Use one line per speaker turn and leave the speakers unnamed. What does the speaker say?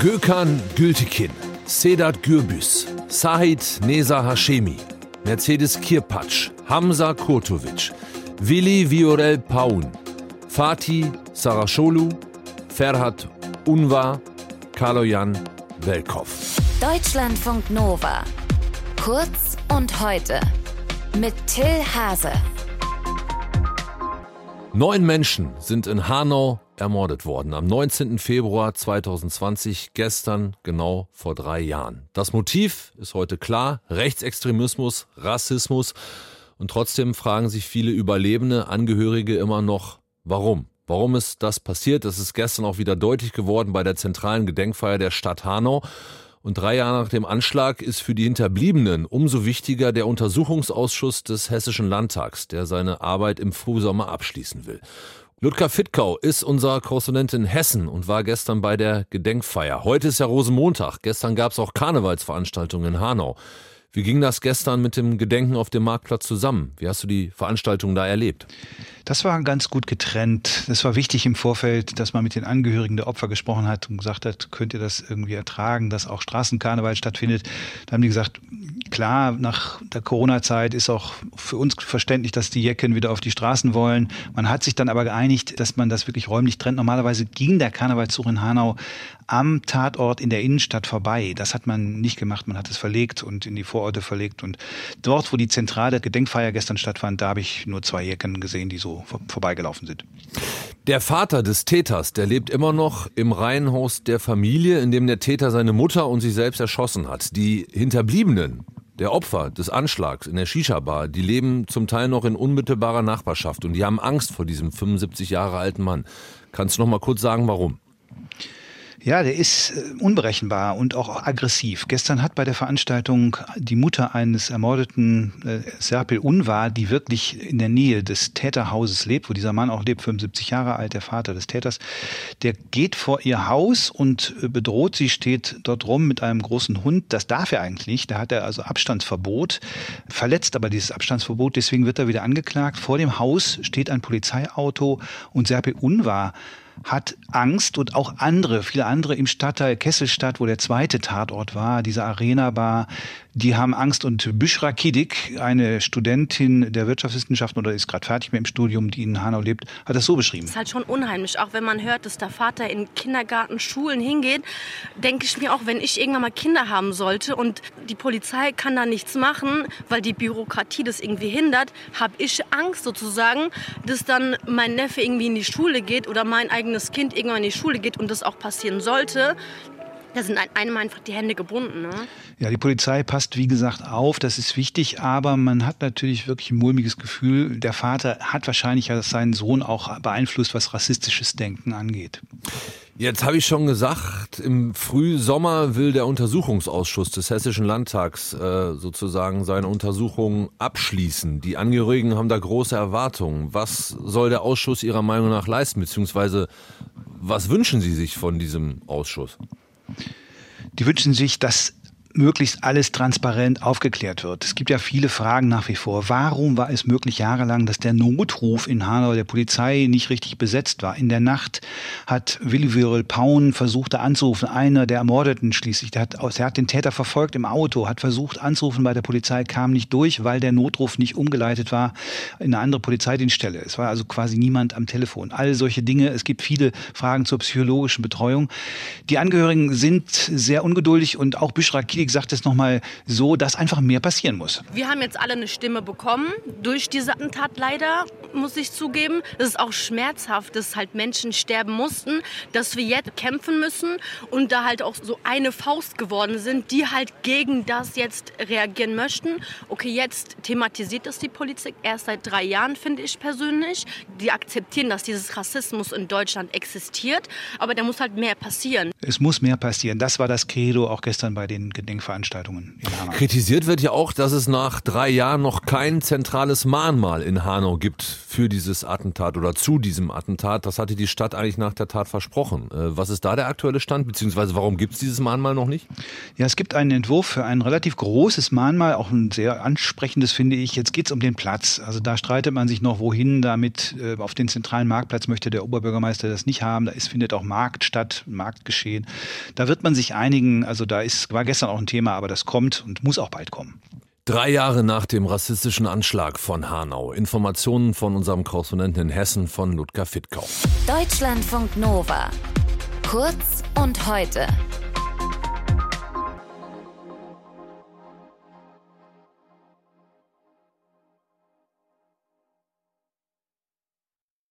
Gökhan Gültekin, Sedat Gürbüz, Sahid Neza Hashemi, Mercedes Kirpatsch, Hamza Kurtovic, Willi Viorel Paun, Fatih Sarasholu, Ferhat Unvar, Kaloyan Welkow.
Deutschlandfunk Nova. Kurz und heute. Mit Till Hase.
Neun Menschen sind in Hanau ermordet worden. Am 19. Februar 2020, gestern genau vor drei Jahren. Das Motiv ist heute klar. Rechtsextremismus, Rassismus. Und trotzdem fragen sich viele Überlebende, Angehörige immer noch, warum? Warum ist das passiert? Das ist gestern auch wieder deutlich geworden bei der zentralen Gedenkfeier der Stadt Hanau. Und drei Jahre nach dem Anschlag ist für die Hinterbliebenen umso wichtiger der Untersuchungsausschuss des Hessischen Landtags, der seine Arbeit im Frühsommer abschließen will. Ludger Fittkau ist unser Korrespondent in Hessen und war gestern bei der Gedenkfeier. Heute ist ja Rosenmontag. Gestern gab es auch Karnevalsveranstaltungen in Hanau. Wie ging das gestern mit dem Gedenken auf dem Marktplatz zusammen? Wie hast du die Veranstaltung da erlebt?
Das war ganz gut getrennt. Das war wichtig im Vorfeld, dass man mit den Angehörigen der Opfer gesprochen hat und gesagt hat, könnt ihr das irgendwie ertragen, dass auch Straßenkarneval stattfindet. Da haben die gesagt, klar, nach der Corona-Zeit ist auch für uns verständlich, dass die Jecken wieder auf die Straßen wollen. Man hat sich dann aber geeinigt, dass man das wirklich räumlich trennt. Normalerweise ging der Karnevalszug in Hanau am Tatort in der Innenstadt vorbei. Das hat man nicht gemacht. Man hat es verlegt und in die Vororte verlegt. Und dort, wo die zentrale Gedenkfeier gestern stattfand, da habe ich nur zwei Jecken gesehen, die so vorbeigelaufen sind.
Der Vater des Täters, der lebt immer noch im Reihenhaus der Familie, in dem der Täter seine Mutter und sich selbst erschossen hat. Die Hinterbliebenen, der Opfer des Anschlags in der Shisha-Bar, die leben zum Teil noch in unmittelbarer Nachbarschaft und die haben Angst vor diesem 75 Jahre alten Mann. Kannst du noch mal kurz sagen, warum?
Ja, der ist äh, unberechenbar und auch aggressiv. Gestern hat bei der Veranstaltung die Mutter eines ermordeten äh, Serpil Unvar, die wirklich in der Nähe des Täterhauses lebt, wo dieser Mann auch lebt, 75 Jahre alt, der Vater des Täters, der geht vor ihr Haus und äh, bedroht sie, steht dort rum mit einem großen Hund. Das darf er eigentlich. Da hat er also Abstandsverbot, verletzt aber dieses Abstandsverbot, deswegen wird er wieder angeklagt. Vor dem Haus steht ein Polizeiauto und Serpil Unvar hat Angst und auch andere, viele andere im Stadtteil Kesselstadt, wo der zweite Tatort war, diese Arena-Bar, die haben Angst. Und Büschra Kidik, eine Studentin der Wirtschaftswissenschaften oder ist gerade fertig mit dem Studium, die in Hanau lebt, hat das so beschrieben.
Es ist halt schon unheimlich, auch wenn man hört, dass der Vater in Kindergarten, Schulen hingeht, denke ich mir auch, wenn ich irgendwann mal Kinder haben sollte und die Polizei kann da nichts machen, weil die Bürokratie das irgendwie hindert, habe ich Angst sozusagen, dass dann mein Neffe irgendwie in die Schule geht oder mein eigenes Kind irgendwann in die Schule geht und das auch passieren sollte, da sind einem einfach die Hände gebunden. Ne?
Ja, die Polizei passt, wie gesagt, auf, das ist wichtig, aber man hat natürlich wirklich ein mulmiges Gefühl. Der Vater hat wahrscheinlich seinen Sohn auch beeinflusst, was rassistisches Denken angeht.
Jetzt habe ich schon gesagt, im Frühsommer will der Untersuchungsausschuss des Hessischen Landtags äh, sozusagen seine Untersuchung abschließen. Die Angehörigen haben da große Erwartungen. Was soll der Ausschuss Ihrer Meinung nach leisten, beziehungsweise was wünschen Sie sich von diesem Ausschuss?
Die wünschen sich, dass möglichst alles transparent aufgeklärt wird. Es gibt ja viele Fragen nach wie vor. Warum war es möglich jahrelang, dass der Notruf in Hanau der Polizei nicht richtig besetzt war? In der Nacht hat Willi Virel Paun versucht, da anzurufen, einer der Ermordeten schließlich. Der hat, der hat den Täter verfolgt im Auto, hat versucht anzurufen bei der Polizei, kam nicht durch, weil der Notruf nicht umgeleitet war in eine andere Polizeidienststelle. Es war also quasi niemand am Telefon. All solche Dinge. Es gibt viele Fragen zur psychologischen Betreuung. Die Angehörigen sind sehr ungeduldig und auch Bishra Politik sagt es nochmal so, dass einfach mehr passieren muss.
Wir haben jetzt alle eine Stimme bekommen durch diese Attentat leider, muss ich zugeben. Es ist auch schmerzhaft, dass halt Menschen sterben mussten, dass wir jetzt kämpfen müssen und da halt auch so eine Faust geworden sind, die halt gegen das jetzt reagieren möchten. Okay, jetzt thematisiert das die Politik erst seit drei Jahren, finde ich persönlich. Die akzeptieren, dass dieses Rassismus in Deutschland existiert, aber da muss halt mehr passieren.
Es muss mehr passieren. Das war das Credo auch gestern bei den Gedenkveranstaltungen in Hanau.
Kritisiert wird ja auch, dass es nach drei Jahren noch kein zentrales Mahnmal in Hanau gibt für dieses Attentat oder zu diesem Attentat. Das hatte die Stadt eigentlich nach der Tat versprochen. Äh, was ist da der aktuelle Stand, beziehungsweise warum gibt es dieses Mahnmal noch nicht?
Ja, es gibt einen Entwurf für ein relativ großes Mahnmal, auch ein sehr ansprechendes, finde ich. Jetzt geht es um den Platz. Also da streitet man sich noch, wohin damit. Äh, auf den zentralen Marktplatz möchte der Oberbürgermeister das nicht haben. Da ist, findet auch Markt statt, Marktgeschehen. Da wird man sich einigen. Also da ist, war gestern auch ein Thema, aber das kommt und muss auch bald kommen.
Drei Jahre nach dem rassistischen Anschlag von Hanau. Informationen von unserem Korrespondenten in Hessen von Ludger Fittkau.
Deutschlandfunk Nova. Kurz und heute.